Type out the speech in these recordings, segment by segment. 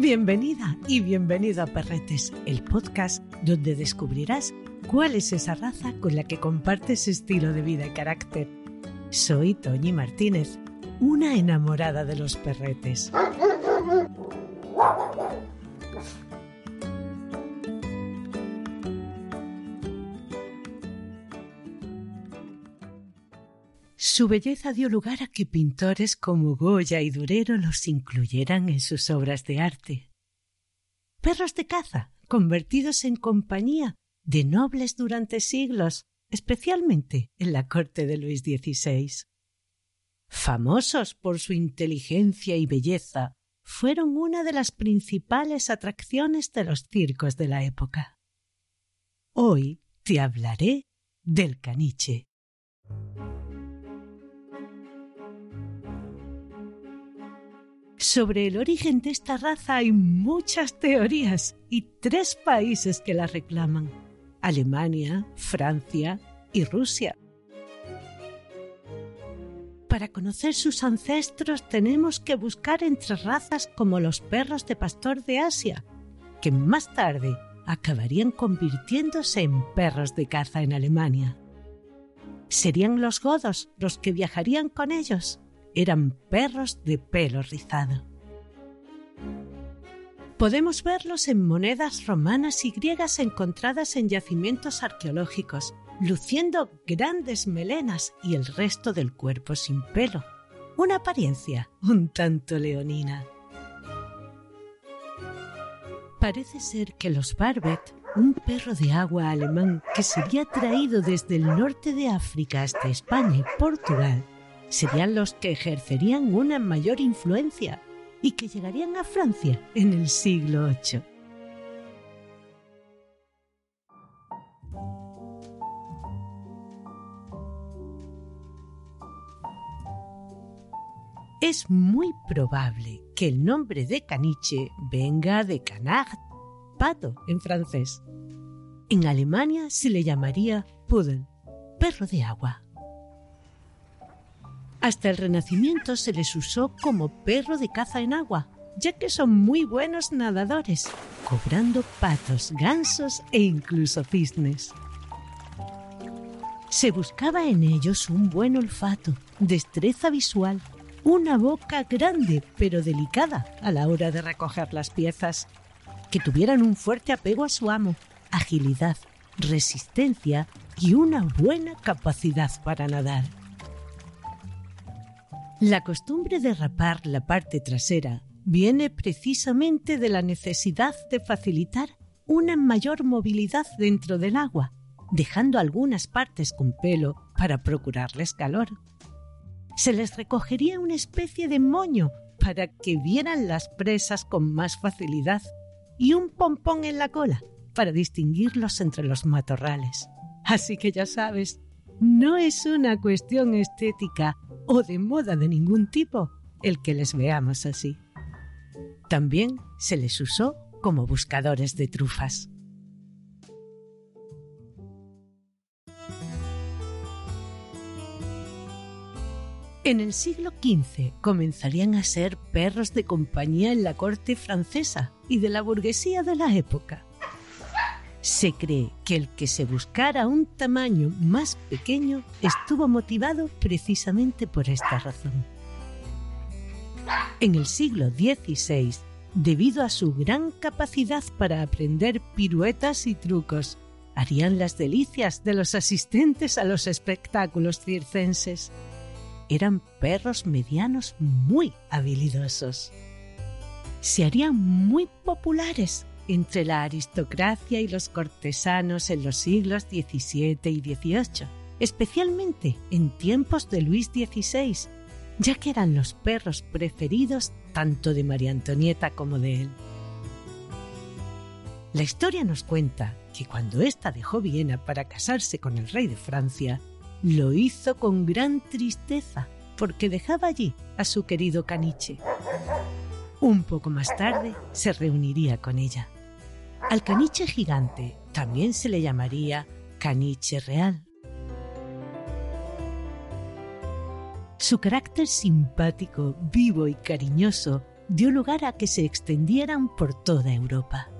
Bienvenida y bienvenido a Perretes, el podcast donde descubrirás cuál es esa raza con la que compartes estilo de vida y carácter. Soy Toñi Martínez, una enamorada de los perretes. Su belleza dio lugar a que pintores como Goya y Durero los incluyeran en sus obras de arte. Perros de caza, convertidos en compañía de nobles durante siglos, especialmente en la corte de Luis XVI. Famosos por su inteligencia y belleza, fueron una de las principales atracciones de los circos de la época. Hoy te hablaré del caniche. Sobre el origen de esta raza hay muchas teorías y tres países que la reclaman. Alemania, Francia y Rusia. Para conocer sus ancestros tenemos que buscar entre razas como los perros de pastor de Asia, que más tarde acabarían convirtiéndose en perros de caza en Alemania. ¿Serían los godos los que viajarían con ellos? Eran perros de pelo rizado. Podemos verlos en monedas romanas y griegas encontradas en yacimientos arqueológicos, luciendo grandes melenas y el resto del cuerpo sin pelo, una apariencia un tanto leonina. Parece ser que los Barbet, un perro de agua alemán que sería traído desde el norte de África hasta España y Portugal, serían los que ejercerían una mayor influencia y que llegarían a Francia en el siglo VIII. Es muy probable que el nombre de caniche venga de canard, pato en francés. En Alemania se le llamaría pudel, perro de agua. Hasta el Renacimiento se les usó como perro de caza en agua, ya que son muy buenos nadadores, cobrando patos, gansos e incluso cisnes. Se buscaba en ellos un buen olfato, destreza visual, una boca grande pero delicada a la hora de recoger las piezas, que tuvieran un fuerte apego a su amo, agilidad, resistencia y una buena capacidad para nadar. La costumbre de rapar la parte trasera viene precisamente de la necesidad de facilitar una mayor movilidad dentro del agua, dejando algunas partes con pelo para procurarles calor. Se les recogería una especie de moño para que vieran las presas con más facilidad y un pompón en la cola para distinguirlos entre los matorrales. Así que ya sabes, no es una cuestión estética o de moda de ningún tipo el que les veamos así. También se les usó como buscadores de trufas. En el siglo XV comenzarían a ser perros de compañía en la corte francesa y de la burguesía de la época. Se cree que el que se buscara un tamaño más pequeño estuvo motivado precisamente por esta razón. En el siglo XVI, debido a su gran capacidad para aprender piruetas y trucos, harían las delicias de los asistentes a los espectáculos circenses. Eran perros medianos muy habilidosos. Se harían muy populares entre la aristocracia y los cortesanos en los siglos XVII y XVIII, especialmente en tiempos de Luis XVI, ya que eran los perros preferidos tanto de María Antonieta como de él. La historia nos cuenta que cuando ésta dejó Viena para casarse con el rey de Francia, lo hizo con gran tristeza porque dejaba allí a su querido caniche. Un poco más tarde se reuniría con ella. Al caniche gigante también se le llamaría caniche real. Su carácter simpático, vivo y cariñoso dio lugar a que se extendieran por toda Europa.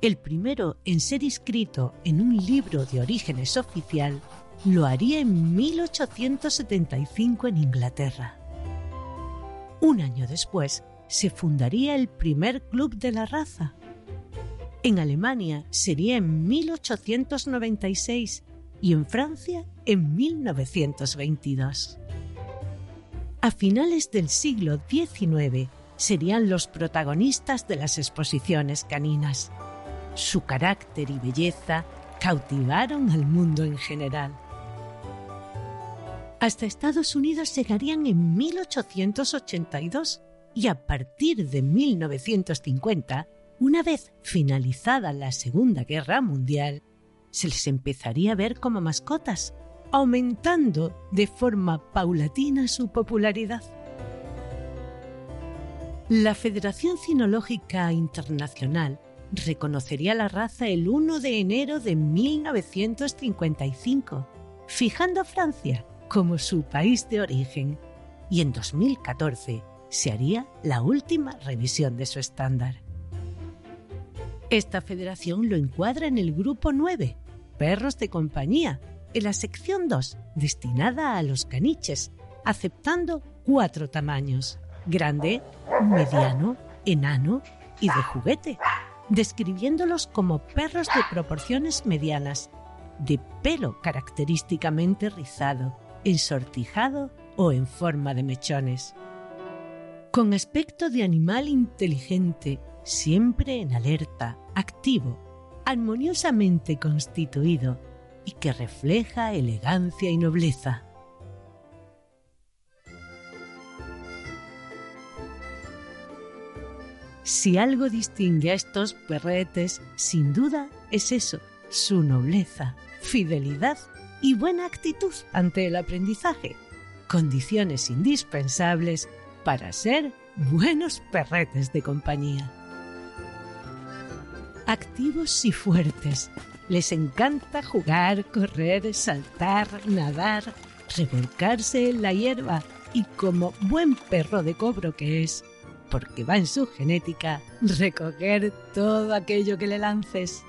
El primero en ser inscrito en un libro de orígenes oficial lo haría en 1875 en Inglaterra. Un año después se fundaría el primer club de la raza. En Alemania sería en 1896 y en Francia en 1922. A finales del siglo XIX serían los protagonistas de las exposiciones caninas. Su carácter y belleza cautivaron al mundo en general. Hasta Estados Unidos llegarían en 1882 y a partir de 1950, una vez finalizada la Segunda Guerra Mundial, se les empezaría a ver como mascotas, aumentando de forma paulatina su popularidad. La Federación Cinológica Internacional reconocería la raza el 1 de enero de 1955, fijando a Francia como su país de origen, y en 2014 se haría la última revisión de su estándar. Esta federación lo encuadra en el grupo 9, perros de compañía, en la sección 2, destinada a los caniches, aceptando cuatro tamaños, grande, mediano, enano y de juguete, describiéndolos como perros de proporciones medianas, de pelo característicamente rizado, ensortijado o en forma de mechones. Con aspecto de animal inteligente, siempre en alerta, activo, armoniosamente constituido y que refleja elegancia y nobleza. Si algo distingue a estos perretes, sin duda es eso, su nobleza, fidelidad y buena actitud ante el aprendizaje, condiciones indispensables para ser buenos perretes de compañía. Activos y fuertes, les encanta jugar, correr, saltar, nadar, revolcarse en la hierba. Y como buen perro de cobro que es, porque va en su genética, recoger todo aquello que le lances.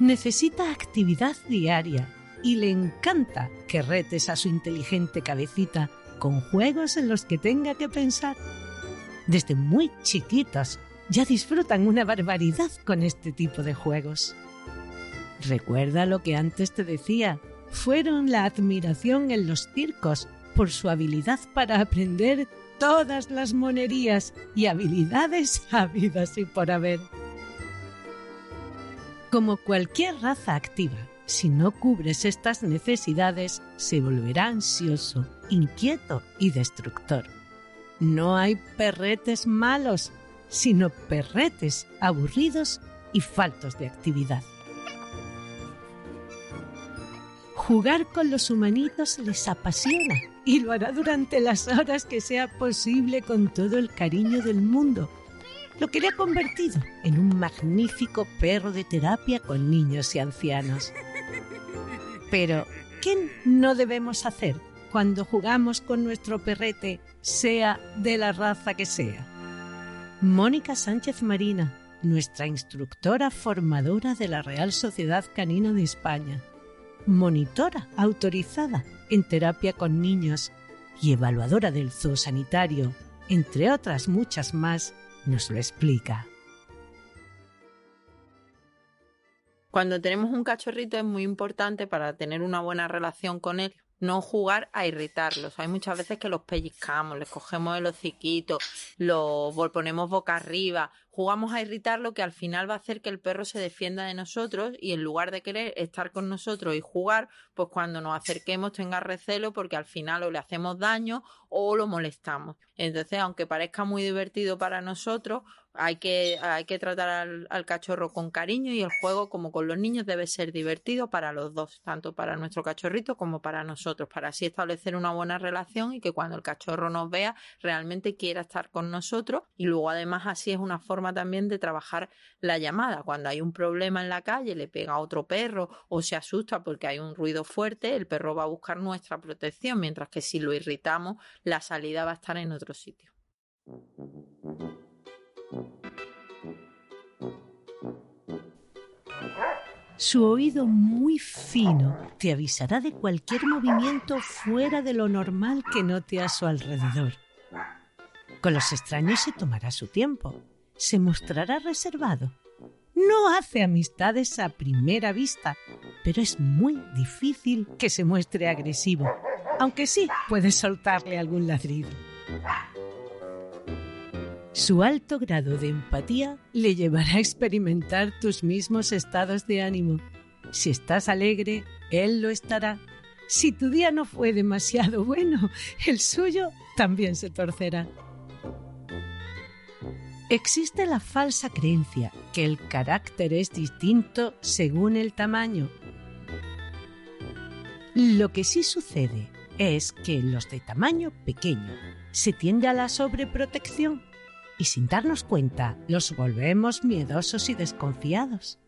Necesita actividad diaria y le encanta que retes a su inteligente cabecita con juegos en los que tenga que pensar. Desde muy chiquitos ya disfrutan una barbaridad con este tipo de juegos. Recuerda lo que antes te decía, fueron la admiración en los circos por su habilidad para aprender todas las monerías y habilidades habidas y por haber. Como cualquier raza activa, si no cubres estas necesidades, se volverá ansioso, inquieto y destructor. No hay perretes malos, sino perretes aburridos y faltos de actividad. Jugar con los humanitos les apasiona y lo hará durante las horas que sea posible con todo el cariño del mundo lo que le ha convertido en un magnífico perro de terapia con niños y ancianos. Pero, ¿qué no debemos hacer cuando jugamos con nuestro perrete, sea de la raza que sea? Mónica Sánchez Marina, nuestra instructora formadora de la Real Sociedad Canina de España, monitora autorizada en terapia con niños y evaluadora del zoo sanitario, entre otras muchas más, nos lo explica. Cuando tenemos un cachorrito es muy importante para tener una buena relación con él no jugar a irritarlos. Hay muchas veces que los pellizcamos, les cogemos el hociquito, los ponemos boca arriba, jugamos a irritarlo que al final va a hacer que el perro se defienda de nosotros y en lugar de querer estar con nosotros y jugar, pues cuando nos acerquemos tenga recelo porque al final o le hacemos daño o lo molestamos. Entonces, aunque parezca muy divertido para nosotros, hay que, hay que tratar al, al, cachorro con cariño y el juego, como con los niños, debe ser divertido para los dos, tanto para nuestro cachorrito como para nosotros, para así establecer una buena relación y que cuando el cachorro nos vea realmente quiera estar con nosotros y luego además así es una forma también de trabajar la llamada. Cuando hay un problema en la calle, le pega a otro perro o se asusta porque hay un ruido fuerte, el perro va a buscar nuestra protección, mientras que si lo irritamos, la salida va a estar en otro sitio. Su oído muy fino te avisará de cualquier movimiento fuera de lo normal que note a su alrededor. Con los extraños se tomará su tiempo, se mostrará reservado. No hace amistades a primera vista, pero es muy difícil que se muestre agresivo, aunque sí puedes soltarle algún ladrido. Su alto grado de empatía le llevará a experimentar tus mismos estados de ánimo. Si estás alegre, él lo estará. Si tu día no fue demasiado bueno, el suyo también se torcerá. Existe la falsa creencia que el carácter es distinto según el tamaño. Lo que sí sucede es que los de tamaño pequeño se tiende a la sobreprotección y sin darnos cuenta los volvemos miedosos y desconfiados.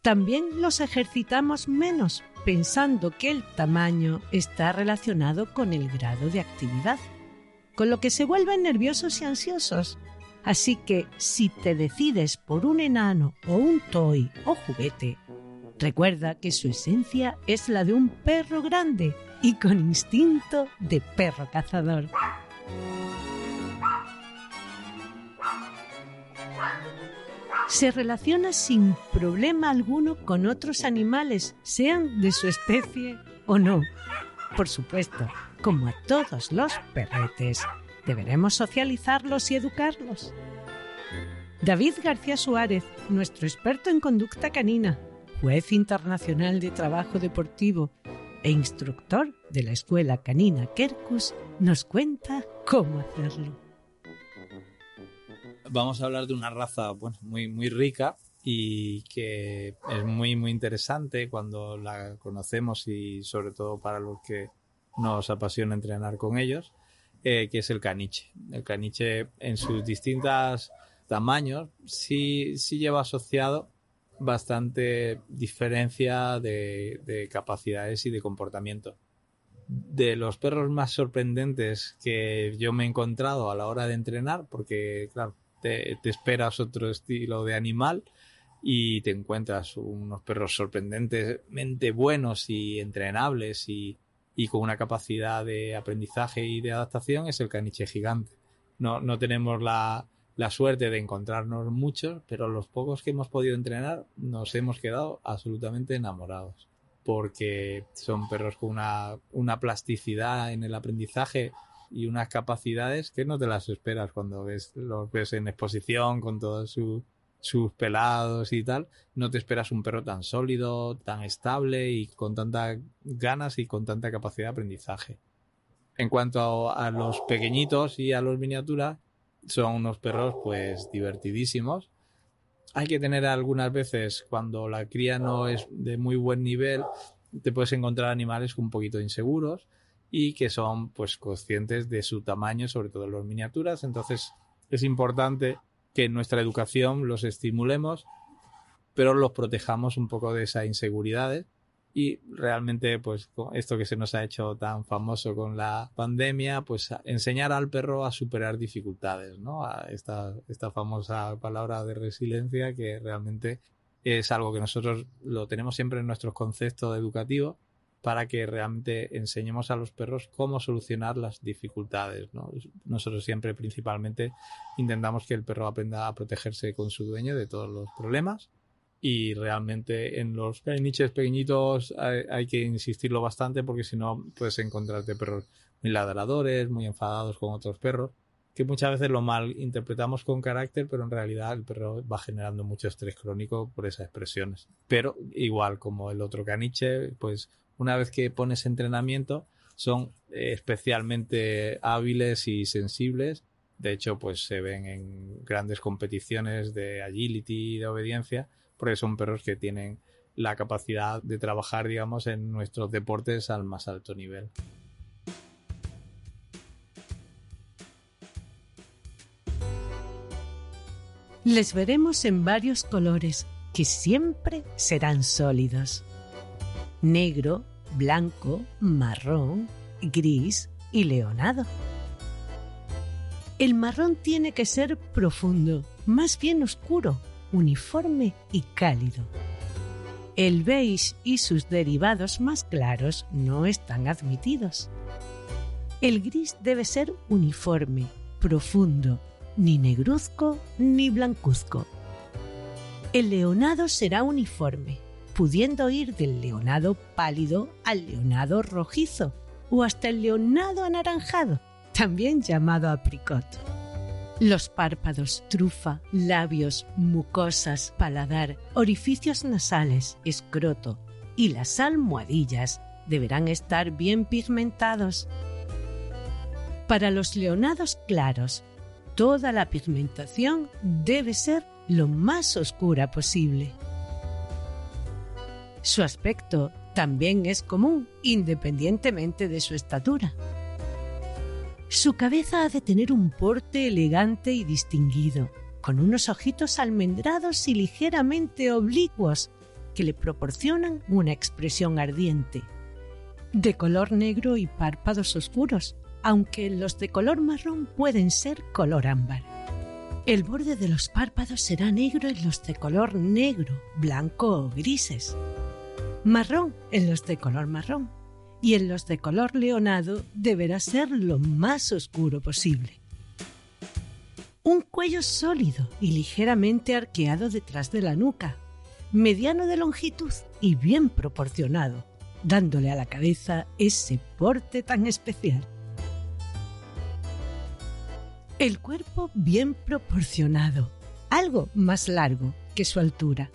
También los ejercitamos menos pensando que el tamaño está relacionado con el grado de actividad, con lo que se vuelven nerviosos y ansiosos. Así que si te decides por un enano o un toy o juguete, recuerda que su esencia es la de un perro grande y con instinto de perro cazador. se relaciona sin problema alguno con otros animales, sean de su especie o no. Por supuesto, como a todos los perretes, deberemos socializarlos y educarlos. David García Suárez, nuestro experto en conducta canina, juez internacional de trabajo deportivo e instructor de la Escuela Canina Kerkus, nos cuenta cómo hacerlo vamos a hablar de una raza muy, muy rica y que es muy, muy interesante cuando la conocemos y sobre todo para los que nos apasiona entrenar con ellos, eh, que es el caniche. El caniche en sus distintos tamaños sí, sí lleva asociado bastante diferencia de, de capacidades y de comportamiento de los perros más sorprendentes que yo me he encontrado a la hora de entrenar, porque claro, te, esperas otro estilo de animal y te encuentras unos perros sorprendentemente buenos y entrenables y, con una capacidad de aprendizaje y de adaptación es el caniche gigante. No, no tenemos la, la suerte de encontrarnos muchos, pero los pocos que hemos podido entrenar nos hemos quedado absolutamente enamorados. Porque son perros con una, una plasticidad en el aprendizaje y unas capacidades que no te las esperas cuando ves, los ves en exposición con todos sus pelados y tal. No te esperas un perro tan sólido, tan estable y con tantas ganas y con tanta capacidad de aprendizaje. En cuanto a, los pequeñitos y a los miniaturas, son unos perros pues divertidísimos. Hay que tener algunas veces cuando la cría no es de muy buen nivel, te puedes encontrar animales un poquito inseguros y que son pues conscientes de su tamaño, sobre todo en las miniaturas. Entonces es importante que en nuestra educación los estimulemos, pero los protejamos un poco de esas inseguridades y realmente pues esto que se nos ha hecho tan famoso con la pandemia, pues enseñar al perro a superar dificultades, ¿no? Esta, esta famosa palabra de resiliencia que realmente es algo que nosotros lo tenemos siempre en nuestros conceptos educativos para que realmente enseñemos a los perros cómo solucionar las dificultades. Nosotros siempre principalmente intentamos que el perro aprenda a protegerse con su dueño de todos los problemas y realmente en los niches pequeñitos hay, que insistirlo bastante porque si no puedes encontrarte perros muy ladradores, muy enfadados con otros perros que muchas veces lo mal interpretamos con carácter, pero en realidad el perro va generando mucho estrés crónico por esas expresiones. Pero igual como el otro caniche, pues una vez que pones entrenamiento, son eh, especialmente hábiles y sensibles. De hecho, pues se ven en grandes competiciones de agility y de obediencia, porque son perros que tienen la capacidad de trabajar, digamos, en nuestros deportes al más alto nivel. Les veremos en varios colores que siempre serán sólidos. Negro, blanco, marrón, gris y leonado. El marrón tiene que ser profundo, más bien oscuro, uniforme y cálido. El beige y sus derivados más claros no están admitidos. El gris debe ser uniforme, profundo, ni negruzco ni blancuzco. El leonado será uniforme, pudiendo ir del leonado pálido al leonado rojizo o hasta el leonado anaranjado, también llamado apricot. Los párpados, trufa, labios, mucosas, paladar, orificios nasales, escroto y las almohadillas deberán estar bien pigmentados. Para los leonados claros, toda la pigmentación debe ser lo más oscura posible. Su aspecto también es común, independientemente de su estatura. Su cabeza ha de tener un porte elegante y distinguido, con unos ojitos almendrados y ligeramente oblicuos que le proporcionan una expresión ardiente. De color negro y párpados oscuros, aunque los de color marrón pueden ser color ámbar. El borde de los párpados será negro en los de color negro, blanco o grises marrón en los de color marrón y en los de color leonado deberá ser lo más oscuro posible. Un cuello sólido y ligeramente arqueado detrás de la nuca, mediano de longitud y bien proporcionado, dándole a la cabeza ese porte tan especial. El cuerpo bien proporcionado, algo más largo que su altura.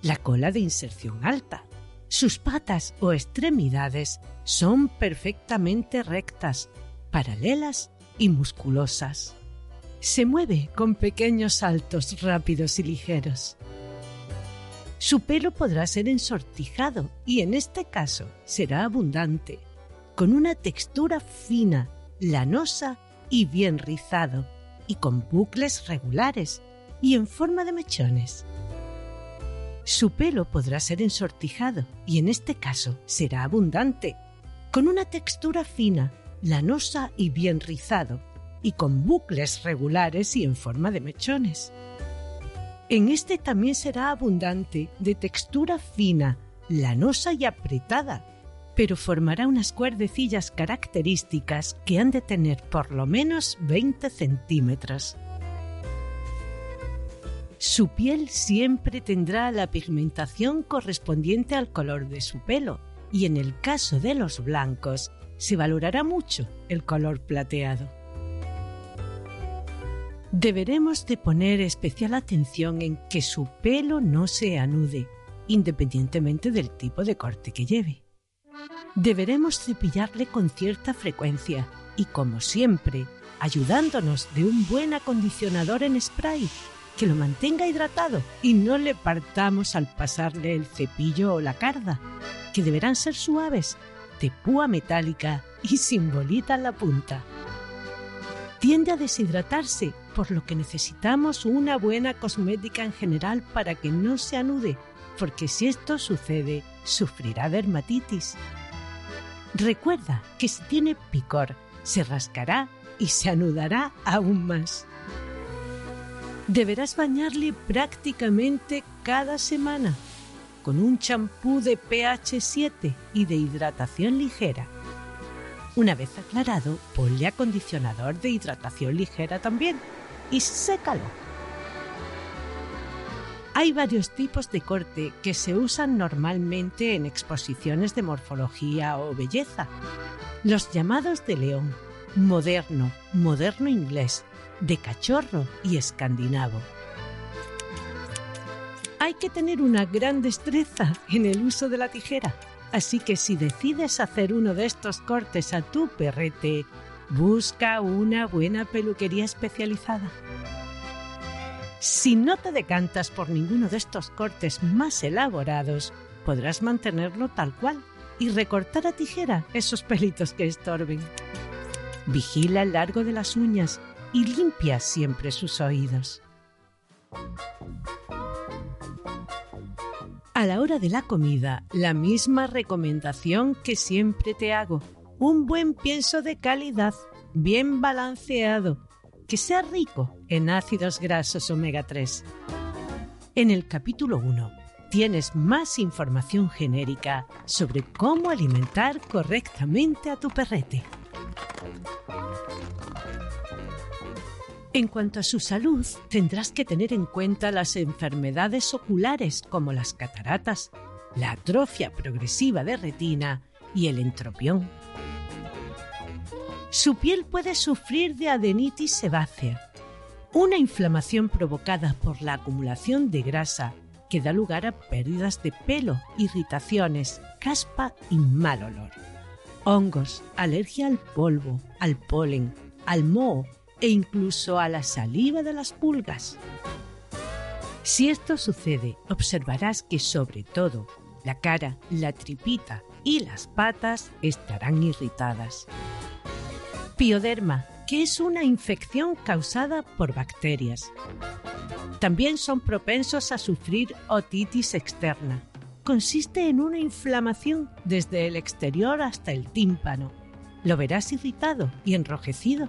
La cola de inserción alta, sus patas o extremidades son perfectamente rectas, paralelas y musculosas. Se mueve con pequeños saltos rápidos y ligeros. Su pelo podrá ser ensortijado y en este caso será abundante, con una textura fina, lanosa y bien rizado, y con bucles regulares y en forma de mechones. Su pelo podrá ser ensortijado y en este caso será abundante, con una textura fina, lanosa y bien rizado, y con bucles regulares y en forma de mechones. En este también será abundante, de textura fina, lanosa y apretada, pero formará unas cuerdecillas características que han de tener por lo menos 20 centímetros. Su piel siempre tendrá la pigmentación correspondiente al color de su pelo y en el caso de los blancos se valorará mucho el color plateado. Deberemos de poner especial atención en que su pelo no se anude, independientemente del tipo de corte que lleve. Deberemos cepillarle con cierta frecuencia y, como siempre, ayudándonos de un buen acondicionador en spray que lo mantenga hidratado y no le partamos al pasarle el cepillo o la carda, que deberán ser suaves, de púa metálica y sin bolita en la punta. Tiende a deshidratarse, por lo que necesitamos una buena cosmética en general para que no se anude, porque si esto sucede, sufrirá dermatitis. Recuerda que si tiene picor, se rascará y se anudará aún más deberás bañarle prácticamente cada semana con un champú de pH 7 y de hidratación ligera. Una vez aclarado, ponle acondicionador de hidratación ligera también y sécalo. Hay varios tipos de corte que se usan normalmente en exposiciones de morfología o belleza. Los llamados de león, moderno, moderno inglés, de cachorro y escandinavo. Hay que tener una gran destreza en el uso de la tijera, así que si decides hacer uno de estos cortes a tu perrete, busca una buena peluquería especializada. Si no te decantas por ninguno de estos cortes más elaborados, podrás mantenerlo tal cual y recortar a tijera esos pelitos que estorben. Vigila el largo de las uñas y limpia siempre sus oídos. A la hora de la comida, la misma recomendación que siempre te hago. Un buen pienso de calidad, bien balanceado, que sea rico en ácidos grasos omega 3. En el capítulo 1 tienes más información genérica sobre cómo alimentar correctamente a tu perrete. En cuanto a su salud, tendrás que tener en cuenta las enfermedades oculares como las cataratas, la atrofia progresiva de retina y el entropión. Su piel puede sufrir de adenitis sebácea, una inflamación provocada por la acumulación de grasa que da lugar a pérdidas de pelo, irritaciones, caspa y mal olor. Hongos, alergia al polvo, al polen, al moho e incluso a la saliva de las pulgas. Si esto sucede, observarás que sobre todo la cara, la tripita y las patas estarán irritadas. Pioderma, que es una infección causada por bacterias. También son propensos a sufrir otitis externa. Consiste en una inflamación desde el exterior hasta el tímpano. Lo verás irritado y enrojecido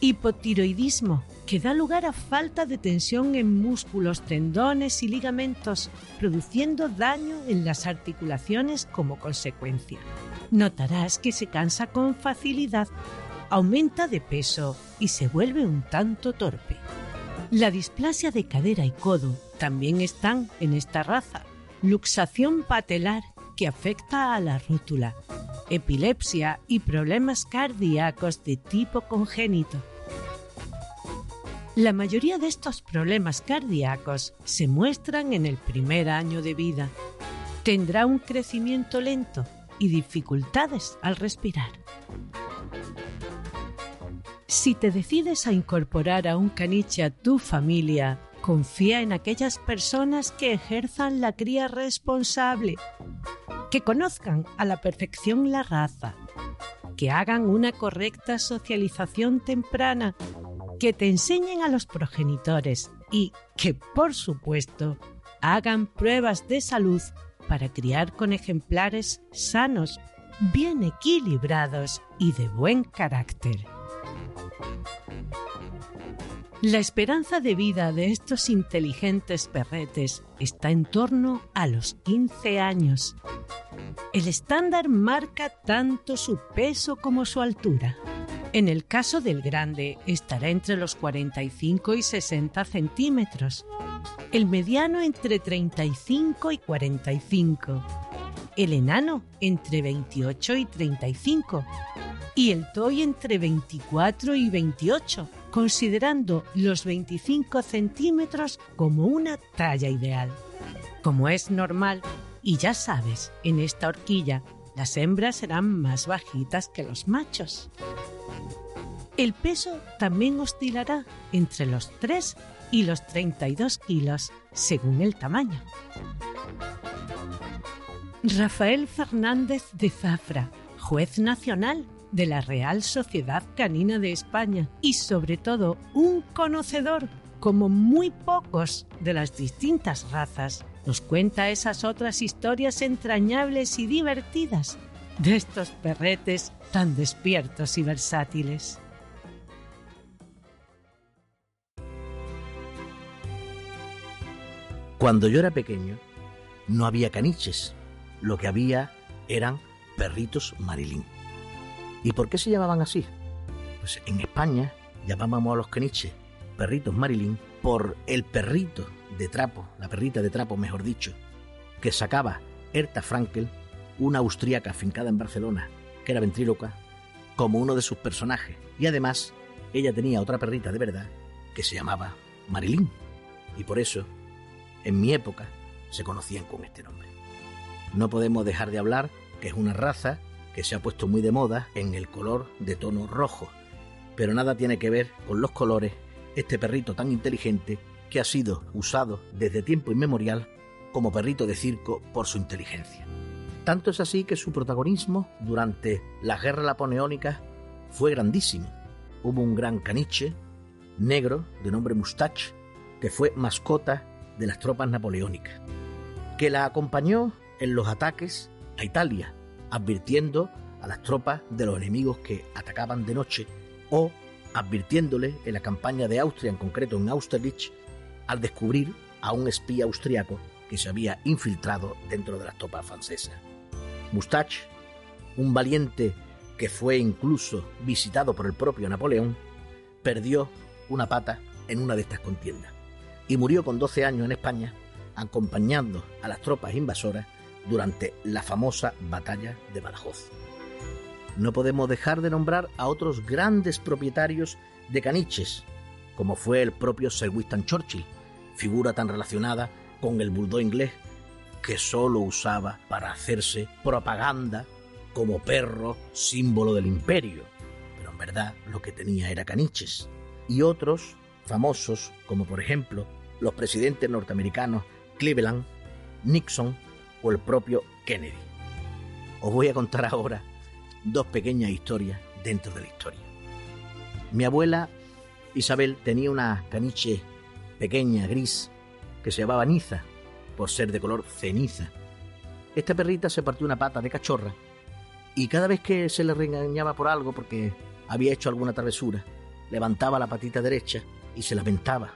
Hipotiroidismo, que da lugar a falta de tensión en músculos, tendones y ligamentos, produciendo daño en las articulaciones como consecuencia. Notarás que se cansa con facilidad, aumenta de peso y se vuelve un tanto torpe. La displasia de cadera y codo también están en esta raza. Luxación patelar que afecta a la rótula epilepsia y problemas cardíacos de tipo congénito. La mayoría de estos problemas cardíacos se muestran en el primer año de vida. Tendrá un crecimiento lento y dificultades al respirar. Si te decides a incorporar a un caniche a tu familia, confía en aquellas personas que ejerzan la cría responsable que conozcan a la perfección la raza, que hagan una correcta socialización temprana, que te enseñen a los progenitores y que, por supuesto, hagan pruebas de salud para criar con ejemplares sanos, bien equilibrados y de buen carácter. La esperanza de vida de estos inteligentes perretes está en torno a los 15 años. El estándar marca tanto su peso como su altura. En el caso del grande estará entre los 45 y 60 centímetros, el mediano entre 35 y 45, el enano entre 28 y 35 y el toy entre 24 y 28 considerando los 25 centímetros como una talla ideal. Como es normal, y ya sabes, en esta horquilla las hembras serán más bajitas que los machos. El peso también oscilará entre los 3 y los 32 kilos según el tamaño. Rafael Fernández de Zafra, juez nacional de la Real Sociedad Canina de España y sobre todo un conocedor como muy pocos de las distintas razas, nos cuenta esas otras historias entrañables y divertidas de estos perretes tan despiertos y versátiles. Cuando yo era pequeño, no había caniches, lo que había eran perritos marilín. ¿Y por qué se llamaban así? Pues en España llamábamos a los caniches perritos Marilyn por el perrito de trapo, la perrita de trapo, mejor dicho, que sacaba Erta Frankel, una austríaca afincada en Barcelona, que era ventríloca, como uno de sus personajes. Y además, ella tenía otra perrita de verdad que se llamaba Marilyn. Y por eso, en mi época, se conocían con este nombre. No podemos dejar de hablar que es una raza que se ha puesto muy de moda en el color de tono rojo. Pero nada tiene que ver con los colores este perrito tan inteligente que ha sido usado desde tiempo inmemorial como perrito de circo por su inteligencia. Tanto es así que su protagonismo durante las guerras napoleónicas fue grandísimo. Hubo un gran caniche, negro, de nombre Mustache, que fue mascota de las tropas napoleónicas, que la acompañó en los ataques a Italia, advirtiendo a las tropas de los enemigos que atacaban de noche o advirtiéndole en la campaña de Austria, en concreto en Austerlitz, al descubrir a un espía austriaco que se había infiltrado dentro de las tropas francesas. Mustach, un valiente que fue incluso visitado por el propio Napoleón, perdió una pata en una de estas contiendas y murió con 12 años en España acompañando a las tropas invasoras durante la famosa batalla de Badajoz. No podemos dejar de nombrar a otros grandes propietarios de caniches, como fue el propio Sir Winston Churchill, figura tan relacionada con el bulldog inglés que solo usaba para hacerse propaganda como perro símbolo del imperio, pero en verdad lo que tenía era caniches. Y otros famosos, como por ejemplo los presidentes norteamericanos Cleveland, Nixon o el propio Kennedy. Os voy a contar ahora dos pequeñas historias dentro de la historia. Mi abuela Isabel tenía una caniche pequeña, gris, que se llamaba Niza, por ser de color ceniza. Esta perrita se partió una pata de cachorra y cada vez que se le regañaba por algo porque había hecho alguna travesura, levantaba la patita derecha y se lamentaba.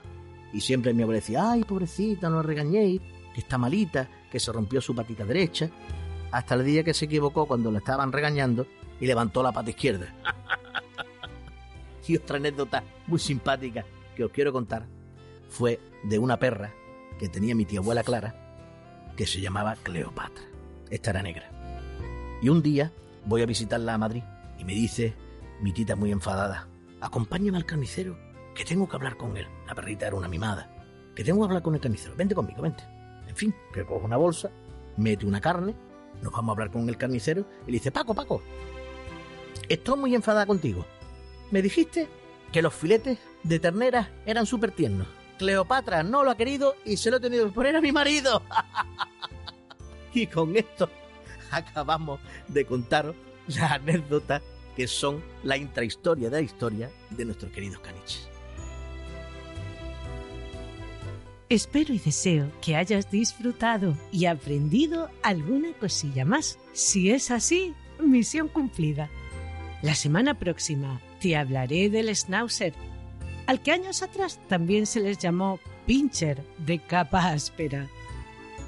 Y siempre mi abuela decía, ay, pobrecita, no la regañéis, que está malita, que se rompió su patita derecha, hasta el día que se equivocó cuando la estaban regañando y levantó la pata izquierda. y otra anécdota muy simpática que os quiero contar fue de una perra que tenía mi tía abuela Clara, que se llamaba Cleopatra. Esta era negra. Y un día voy a visitarla a Madrid y me dice mi tita muy enfadada, acompáñame al carnicero, que tengo que hablar con él. La perrita era una mimada. Que tengo que hablar con el carnicero. Vente conmigo, vente. En fin, que coge una bolsa, mete una carne, nos vamos a hablar con el carnicero y le dice, Paco, Paco, estoy muy enfadada contigo. Me dijiste que los filetes de ternera eran súper tiernos. Cleopatra no lo ha querido y se lo he tenido que poner a mi marido. y con esto acabamos de contaros las anécdotas que son la intrahistoria de la historia de nuestros queridos caniches. Espero y deseo que hayas disfrutado y aprendido alguna cosilla más. Si es así, misión cumplida. La semana próxima te hablaré del schnauzer al que años atrás también se les llamó pincher de capa áspera.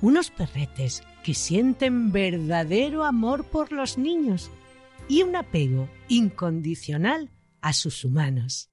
Unos perretes que sienten verdadero amor por los niños y un apego incondicional a sus humanos.